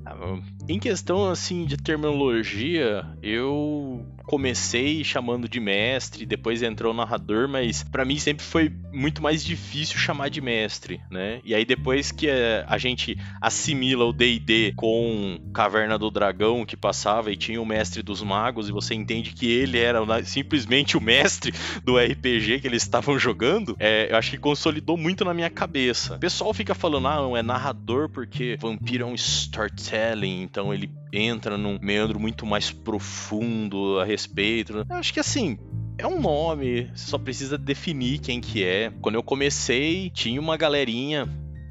Em questão assim de terminologia, eu comecei chamando de mestre, depois entrou o narrador, mas para mim sempre foi muito mais difícil chamar de mestre, né? E aí depois que eh, a gente assimila o D&D com Caverna do Dragão que passava e tinha o mestre dos magos e você entende que ele era simplesmente o mestre do RPG que eles estavam jogando, é, eu acho que consolidou muito na minha cabeça. O pessoal fica falando, ah, não é narrador porque vampiro é um storytelling, então ele entra num meandro muito mais profundo a respeito. Né? Eu acho que assim, é um nome, você só precisa definir quem que é. Quando eu comecei, tinha uma galerinha,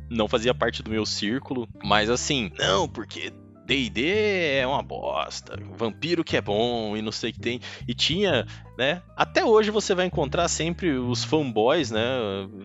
não fazia parte do meu círculo, mas assim, não, porque D&D é uma bosta, vampiro que é bom e não sei o que tem. E tinha né? Até hoje você vai encontrar sempre os fanboys, né?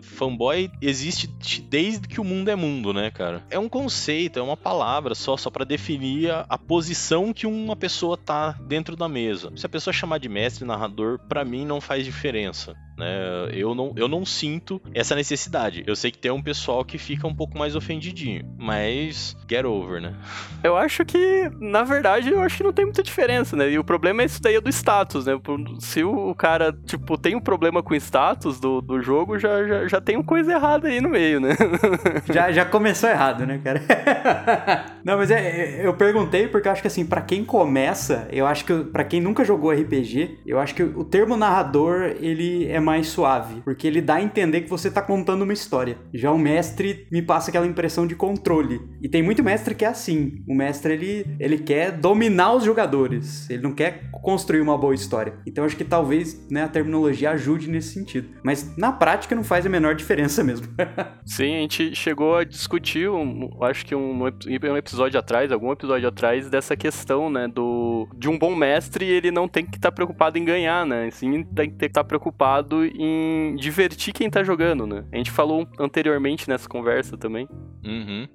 Fanboy existe desde que o mundo é mundo, né, cara? É um conceito, é uma palavra só, só para definir a, a, posição que uma pessoa tá dentro da mesa. Se a pessoa chamar de mestre, narrador, para mim não faz diferença. Né? Eu, não, eu não sinto essa necessidade. Eu sei que tem um pessoal que fica um pouco mais ofendidinho, mas get over, né? Eu acho que, na verdade, eu acho que não tem muita diferença, né? E o problema é isso daí é do status, né? Se se o cara, tipo, tem um problema com o status do, do jogo, já, já, já tem uma coisa errada aí no meio, né? já, já começou errado, né, cara? Não, mas é, é, eu perguntei porque eu acho que assim, para quem começa, eu acho que para quem nunca jogou RPG, eu acho que o termo narrador, ele é mais suave, porque ele dá a entender que você tá contando uma história. Já o mestre me passa aquela impressão de controle. E tem muito mestre que é assim. O mestre, ele, ele quer dominar os jogadores. Ele não quer construir uma boa história. Então acho que talvez né, a terminologia ajude nesse sentido. Mas na prática não faz a menor diferença mesmo. Sim, a gente chegou a discutir, um, acho que um, um episódio atrás, algum episódio atrás, dessa questão, né, do de um bom mestre, ele não tem que estar tá preocupado em ganhar, né? Sim, tem que estar tá preocupado em divertir quem tá jogando, né? A gente falou anteriormente nessa conversa também. Uhum.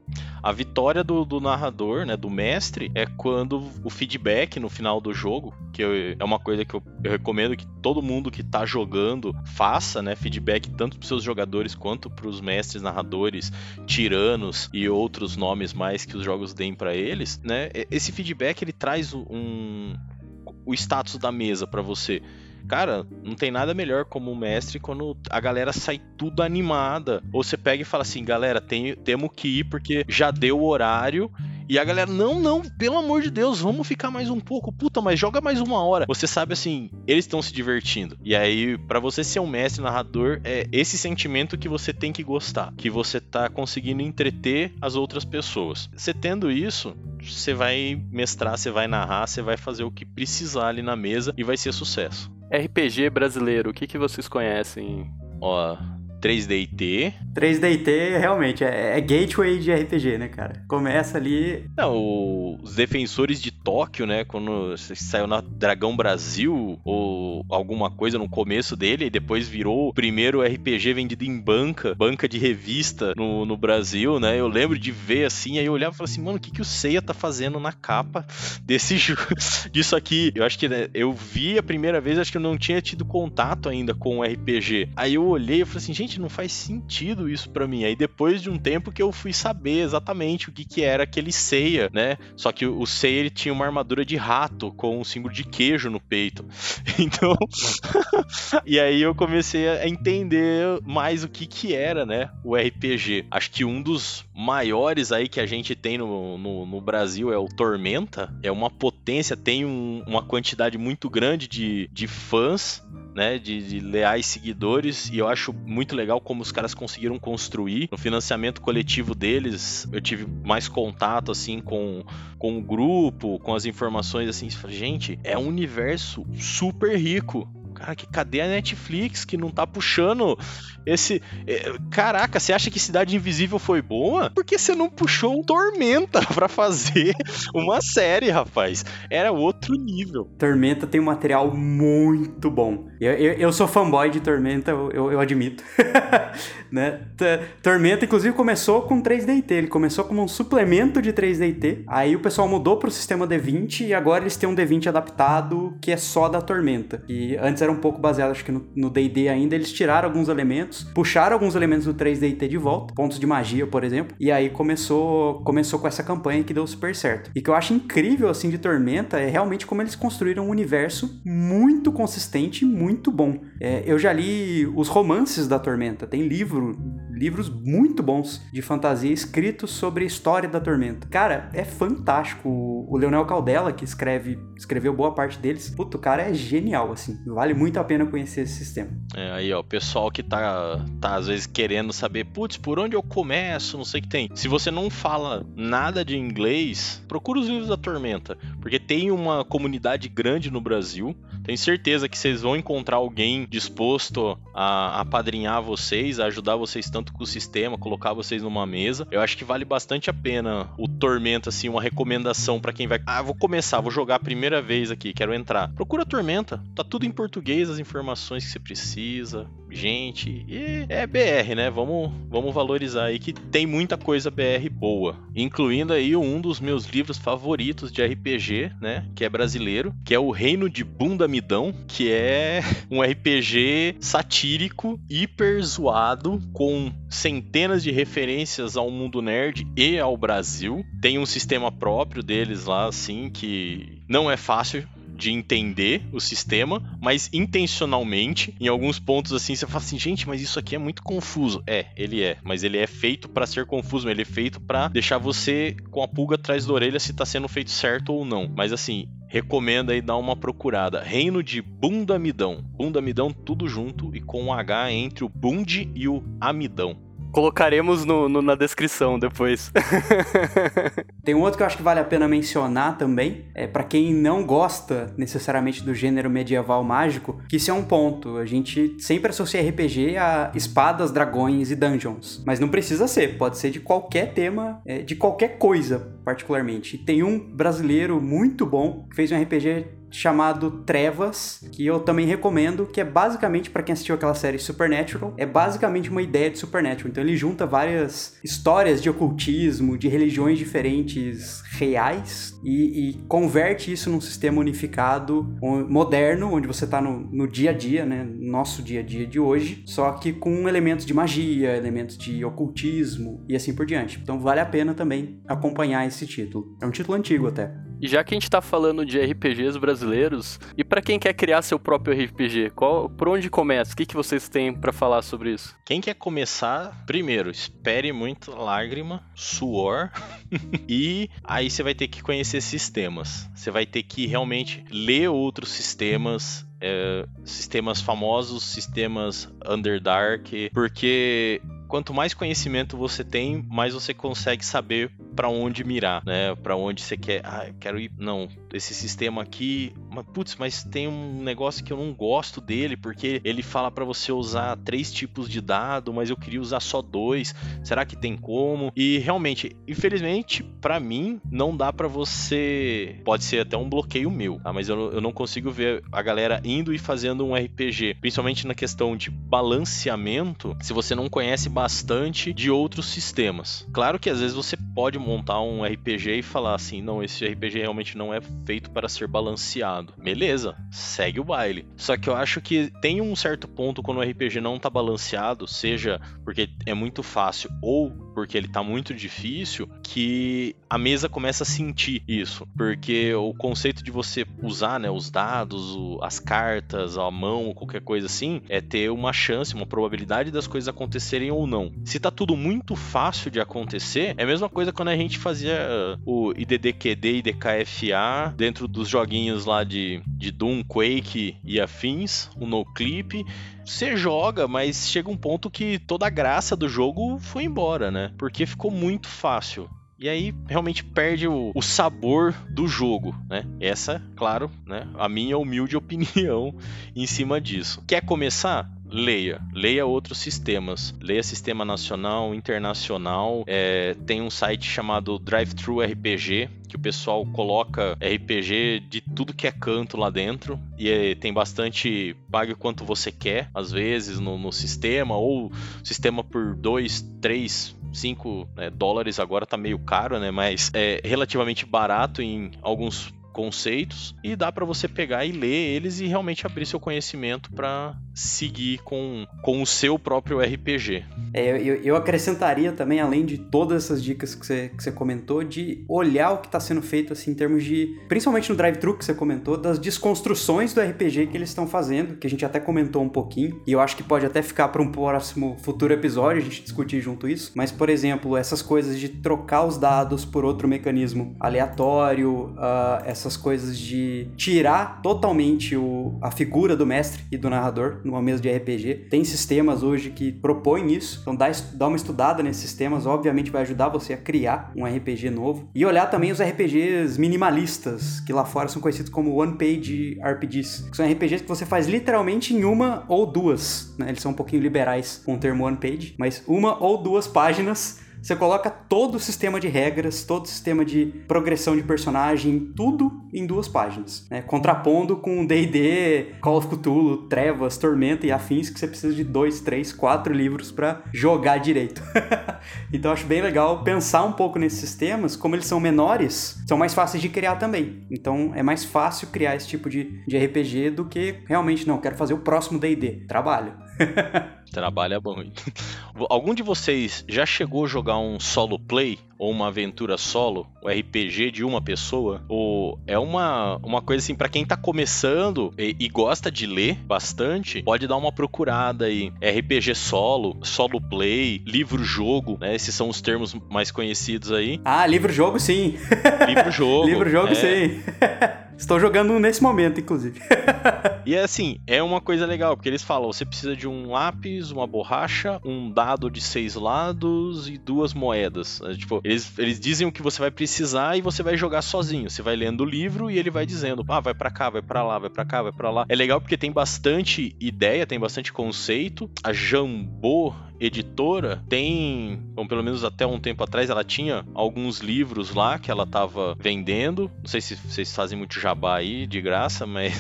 A vitória do, do narrador, né, do mestre, é quando o feedback no final do jogo, que eu, é uma coisa que eu, eu recomendo que todo mundo que está jogando faça, né, feedback tanto para seus jogadores quanto para os mestres narradores, tiranos e outros nomes mais que os jogos deem para eles, né? Esse feedback ele traz um o status da mesa para você. Cara, não tem nada melhor como mestre quando a galera sai tudo animada. Ou você pega e fala assim, galera, tem, temos que ir porque já deu o horário e a galera, não, não, pelo amor de Deus, vamos ficar mais um pouco. Puta, mas joga mais uma hora. Você sabe assim, eles estão se divertindo. E aí, para você ser um mestre narrador, é esse sentimento que você tem que gostar, que você tá conseguindo entreter as outras pessoas. Você tendo isso, você vai mestrar, você vai narrar, você vai fazer o que precisar ali na mesa e vai ser sucesso. RPG brasileiro, o que, que vocês conhecem? Ó, 3DT. 3DT realmente é, é, gateway de RPG, né, cara? Começa ali. Não, os defensores de Tóquio, né? Quando saiu na Dragão Brasil ou alguma coisa no começo dele, e depois virou o primeiro RPG vendido em banca, banca de revista no, no Brasil, né? Eu lembro de ver assim, aí eu olhava e falava assim, mano, o que, que o Seiya tá fazendo na capa desse jogo, disso aqui? Eu acho que né, eu vi a primeira vez, acho que eu não tinha tido contato ainda com o RPG. Aí eu olhei e falei assim, gente, não faz sentido isso para mim. Aí depois de um tempo que eu fui saber exatamente o que, que era aquele ceia, né? Só que o ceia ele tinha uma armadura de rato com um símbolo de queijo no peito. Então, e aí eu comecei a entender mais o que que era, né, o RPG. Acho que um dos maiores aí que a gente tem no, no, no Brasil é o Tormenta. É uma potência, tem um, uma quantidade muito grande de, de fãs, né? De, de, leais seguidores. E eu acho muito legal como os caras conseguiram construir. No financiamento coletivo deles, eu tive mais contato, assim, com, com o grupo, com as informações, assim. Gente, é um universo super rico Cara, que cadê a Netflix que não tá puxando esse. É, caraca, você acha que Cidade Invisível foi boa? Por que você não puxou um Tormenta pra fazer uma série, rapaz? Era outro nível. Tormenta tem um material muito bom. Eu, eu, eu sou fanboy de Tormenta, eu, eu admito. né? Tormenta, inclusive, começou com 3DT. Ele começou como um suplemento de 3DT. Aí o pessoal mudou pro sistema D20 e agora eles têm um D20 adaptado que é só da Tormenta. E antes era um pouco baseado, acho que no D&D ainda, eles tiraram alguns elementos, puxaram alguns elementos do 3D&T de volta, pontos de magia, por exemplo, e aí começou, começou com essa campanha que deu super certo. E que eu acho incrível, assim, de Tormenta é realmente como eles construíram um universo muito consistente e muito bom. É, eu já li os romances da Tormenta, tem livro, livros muito bons de fantasia escritos sobre a história da Tormenta. Cara, é fantástico. O Leonel Caldela, que escreve, escreveu boa parte deles, puto, o cara é genial, assim. Vale muito a pena conhecer esse sistema. É, aí, ó, o pessoal que tá, tá às vezes querendo saber, putz, por onde eu começo, não sei o que tem. Se você não fala nada de inglês, procura os livros da Tormenta, porque tem uma comunidade grande no Brasil. Tenho certeza que vocês vão encontrar alguém disposto a apadrinhar vocês, a ajudar vocês tanto com o sistema, colocar vocês numa mesa. Eu acho que vale bastante a pena o Tormenta, assim, uma recomendação para quem vai. Ah, vou começar, vou jogar a primeira vez aqui, quero entrar. Procura Tormenta, tá tudo em português português as informações que você precisa, gente. E é BR, né? Vamos, vamos valorizar aí que tem muita coisa BR boa, incluindo aí um dos meus livros favoritos de RPG, né? Que é brasileiro, que é o Reino de Bunda Midão, que é um RPG satírico, hiper zoado, com centenas de referências ao mundo nerd e ao Brasil. Tem um sistema próprio deles lá, assim, que não é fácil de entender o sistema, mas intencionalmente, em alguns pontos assim, você fala assim, gente, mas isso aqui é muito confuso. É, ele é, mas ele é feito para ser confuso, ele é feito para deixar você com a pulga atrás da orelha se tá sendo feito certo ou não. Mas assim, recomendo aí dar uma procurada. Reino de Bundamidão. Bundamidão tudo junto e com um H entre o Bund e o Amidão. Colocaremos no, no, na descrição depois. Tem um outro que eu acho que vale a pena mencionar também. É para quem não gosta necessariamente do gênero medieval mágico, que isso é um ponto. A gente sempre associa RPG a espadas, dragões e dungeons. Mas não precisa ser, pode ser de qualquer tema, é, de qualquer coisa, particularmente. Tem um brasileiro muito bom que fez um RPG chamado Trevas, que eu também recomendo, que é basicamente para quem assistiu aquela série Supernatural, é basicamente uma ideia de Supernatural. Então ele junta várias histórias de ocultismo, de religiões diferentes reais e, e converte isso num sistema unificado moderno, onde você está no, no dia a dia, né, nosso dia a dia de hoje, só que com elementos de magia, elementos de ocultismo e assim por diante. Então vale a pena também acompanhar esse título. É um título antigo até. E já que a gente tá falando de RPGs brasileiros, e para quem quer criar seu próprio RPG, qual, por onde começa? O que, que vocês têm para falar sobre isso? Quem quer começar, primeiro, espere muito lágrima, suor, e aí você vai ter que conhecer sistemas. Você vai ter que realmente ler outros sistemas, é, sistemas famosos, sistemas Underdark, porque quanto mais conhecimento você tem, mais você consegue saber para onde mirar, né? Para onde você quer. Ah, quero ir. Não, esse sistema aqui. Mas, putz, mas tem um negócio que eu não gosto dele, porque ele fala para você usar três tipos de dado, mas eu queria usar só dois. Será que tem como? E realmente, infelizmente, para mim, não dá para você. Pode ser até um bloqueio meu, tá? Mas eu, eu não consigo ver a galera indo e fazendo um RPG, principalmente na questão de balanceamento, se você não conhece bastante de outros sistemas. Claro que às vezes você pode montar um RPG e falar assim: não, esse RPG realmente não é feito para ser balanceado. Beleza, segue o baile. Só que eu acho que tem um certo ponto quando o RPG não tá balanceado, seja porque é muito fácil ou porque ele tá muito difícil, que a mesa começa a sentir isso. Porque o conceito de você usar né, os dados, o, as cartas, a mão, qualquer coisa assim, é ter uma chance, uma probabilidade das coisas acontecerem ou não. Se tá tudo muito fácil de acontecer, é a mesma coisa quando a gente fazia o IDDQD e DKFA dentro dos joguinhos lá de, de Doom, Quake e afins, o NoClip. Você joga, mas chega um ponto que toda a graça do jogo foi embora, né? Porque ficou muito fácil. E aí realmente perde o, o, sabor do jogo, né? Essa, claro, né? A minha humilde opinião em cima disso. Quer começar? Leia. Leia outros sistemas. Leia sistema nacional, internacional. É, tem um site chamado Drive-Thru RPG, que o pessoal coloca RPG de tudo que é canto lá dentro. E é, tem bastante pague quanto você quer, às vezes, no, no sistema, ou sistema por 2, 3, 5 dólares agora tá meio caro, né? Mas é relativamente barato em alguns conceitos e dá para você pegar e ler eles e realmente abrir seu conhecimento para seguir com, com o seu próprio RPG. É, eu, eu, acrescentaria também, além de todas essas dicas que você, que você comentou, de olhar o que está sendo feito assim, em termos de. Principalmente no drive-thru que você comentou, das desconstruções do RPG que eles estão fazendo, que a gente até comentou um pouquinho, e eu acho que pode até ficar para um próximo futuro episódio a gente discutir junto isso. Mas, por exemplo, essas coisas de trocar os dados por outro mecanismo aleatório, uh, essas coisas de tirar totalmente o, a figura do mestre e do narrador numa mesa de RPG. Tem sistemas hoje que propõem isso, então dá, dá uma estudada nesses sistemas, obviamente vai ajudar você a criar um RPG novo. E olhar também os RPGs minimalistas, que lá fora são conhecidos como One Page RPGs, que são RPGs que você faz literalmente em uma ou duas, né? Eles são um pouquinho liberais com o termo One Page, mas uma ou duas páginas você coloca todo o sistema de regras, todo o sistema de progressão de personagem, tudo em duas páginas. Né? Contrapondo com D&D, Call of Cthulhu, Trevas, Tormenta e afins, que você precisa de dois, três, quatro livros para jogar direito. então acho bem legal pensar um pouco nesses sistemas, como eles são menores, são mais fáceis de criar também. Então é mais fácil criar esse tipo de, de RPG do que realmente, não, quero fazer o próximo D&D. Trabalho. Trabalha muito. Algum de vocês já chegou a jogar um solo play ou uma aventura solo, um RPG de uma pessoa? Ou é uma, uma coisa assim para quem tá começando e, e, gosta de ler bastante, pode dar uma procurada aí. RPG solo, solo play, livro jogo, né? Esses são os termos mais conhecidos aí. Ah, livro jogo sim. Livro jogo. livro jogo é. sim. Estou jogando nesse momento, inclusive. e é assim, é uma coisa legal, porque eles falam: você precisa de um lápis, uma borracha, um dado de seis lados e duas moedas. É, tipo, eles, eles dizem o que você vai precisar e você vai jogar sozinho. Você vai lendo o livro e ele vai dizendo: ah, vai para cá, vai para lá, vai para cá, vai para lá. É legal porque tem bastante ideia, tem bastante conceito. A Jambô editora tem, bom, pelo menos até um tempo atrás, ela tinha alguns livros lá que ela estava vendendo. Não sei se vocês fazem muito jabá aí de graça, mas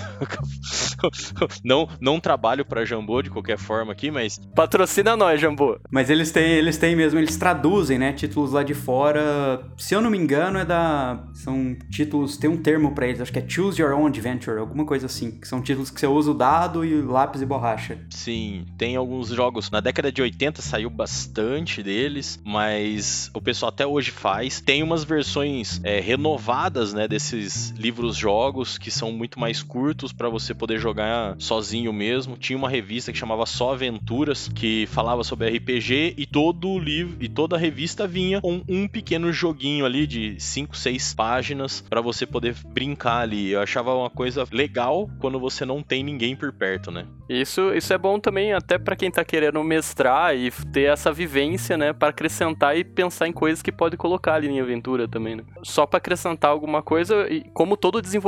não não trabalho para Jambô de qualquer forma aqui, mas patrocina nós, Jambô. Mas eles têm, eles têm mesmo, eles traduzem, né, títulos lá de fora. Se eu não me engano, é da são títulos, tem um termo para eles, acho que é Choose Your Own Adventure, alguma coisa assim, que são títulos que você usa o dado e lápis e borracha. Sim, tem alguns jogos na década de 80 80 saiu bastante deles, mas o pessoal até hoje faz. Tem umas versões é, renovadas, né, desses livros-jogos que são muito mais curtos para você poder jogar sozinho mesmo. Tinha uma revista que chamava Só Aventuras, que falava sobre RPG e todo livro e toda a revista vinha com um pequeno joguinho ali de 5, 6 páginas para você poder brincar ali. Eu achava uma coisa legal quando você não tem ninguém por perto, né? Isso, isso é bom também até para quem tá querendo mestrar e ter essa vivência, né, para acrescentar e pensar em coisas que pode colocar ali em aventura também, né? Só para acrescentar alguma coisa, e como todo desenvolvimento,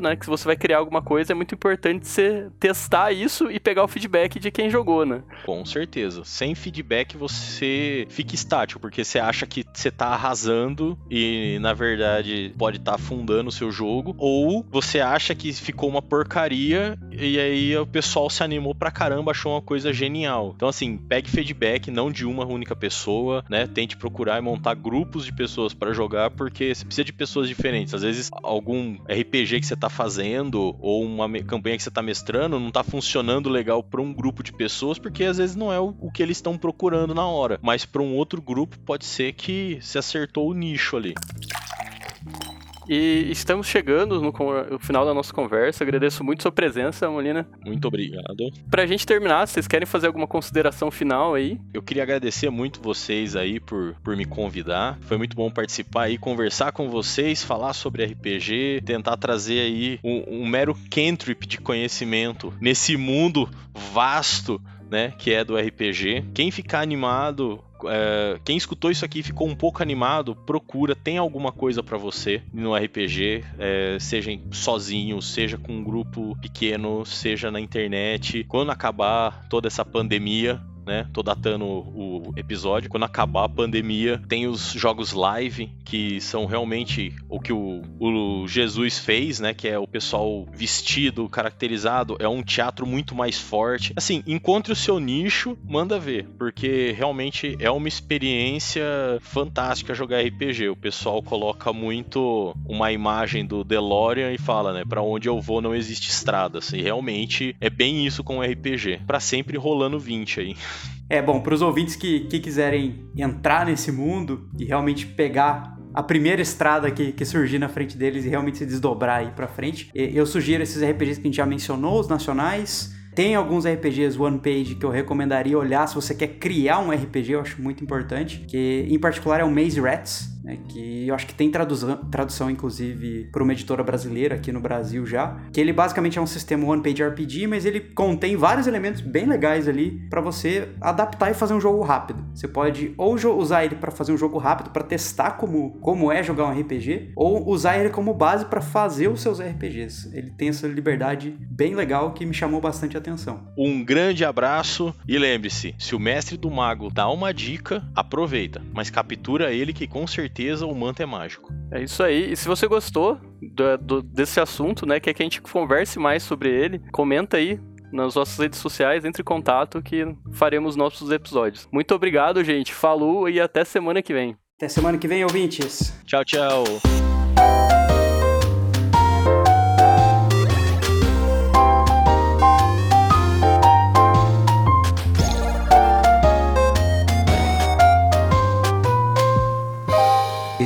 né, que se você vai criar alguma coisa, é muito importante você testar isso e pegar o feedback de quem jogou, né? Com certeza. Sem feedback você fica estático, porque você acha que você tá arrasando e na verdade pode estar tá afundando o seu jogo, ou você acha que ficou uma porcaria e aí o pessoal se animou pra caramba, achou uma coisa genial. Então, assim, pegue feedback, não de uma única pessoa, né? Tente procurar e montar grupos de pessoas para jogar, porque você precisa de pessoas diferentes. Às vezes, algum RPG que você tá fazendo ou uma campanha que você tá mestrando não tá funcionando legal para um grupo de pessoas, porque às vezes não é o, que eles estão procurando na hora. Mas para um outro grupo pode ser que se acertou o nicho ali. E estamos chegando no, no, final da nossa conversa. Agradeço muito sua presença, Molina. Muito obrigado. Pra gente terminar, vocês querem fazer alguma consideração final aí? Eu queria agradecer muito vocês aí por, por me convidar. Foi muito bom participar aí, conversar com vocês, falar sobre RPG, tentar trazer aí um, um mero cantrip de conhecimento nesse mundo vasto né, que é do RPG. Quem ficar animado é, quem escutou isso aqui ficou um pouco animado, procura, tem alguma coisa para você no RPG, é, seja sozinho, seja com um grupo pequeno, seja na internet. Quando acabar toda essa pandemia, né? Tô datando o episódio. Quando acabar a pandemia, tem os jogos live, que são realmente o que o, o Jesus fez, né? Que é o pessoal vestido, caracterizado. É um teatro muito mais forte. Assim, encontre o seu nicho, manda ver, porque realmente é uma experiência fantástica jogar RPG. O pessoal coloca muito uma imagem do DeLorean e fala, né? Pra onde eu vou não existe estradas. E realmente é bem isso com o RPG. Para sempre rolando 20 aí. É bom, para os ouvintes que, que quiserem entrar nesse mundo e realmente pegar a primeira estrada que, que surgir na frente deles e realmente se desdobrar aí para frente, eu sugiro esses RPGs que a gente já mencionou, os nacionais. Tem alguns RPGs one page que eu recomendaria olhar se você quer criar um RPG, eu acho muito importante, que em particular é o Maze Rats, né, que eu acho que tem tradução, tradução inclusive para uma editora brasileira aqui no Brasil já, que ele basicamente é um sistema one page RPG, mas ele contém vários elementos bem legais ali para você adaptar e fazer um jogo rápido. Você pode ou usar ele para fazer um jogo rápido para testar como como é jogar um RPG, ou usar ele como base para fazer os seus RPGs. Ele tem essa liberdade bem legal que me chamou bastante atenção. Um grande abraço e lembre-se, se o mestre do mago dá uma dica, aproveita, mas captura ele que com certeza certeza o manto é mágico. É isso aí. E se você gostou do, do, desse assunto, né, quer que a gente converse mais sobre ele, comenta aí nas nossas redes sociais, entre em contato que faremos nossos episódios. Muito obrigado, gente. Falou e até semana que vem. Até semana que vem, ouvintes. Tchau, tchau.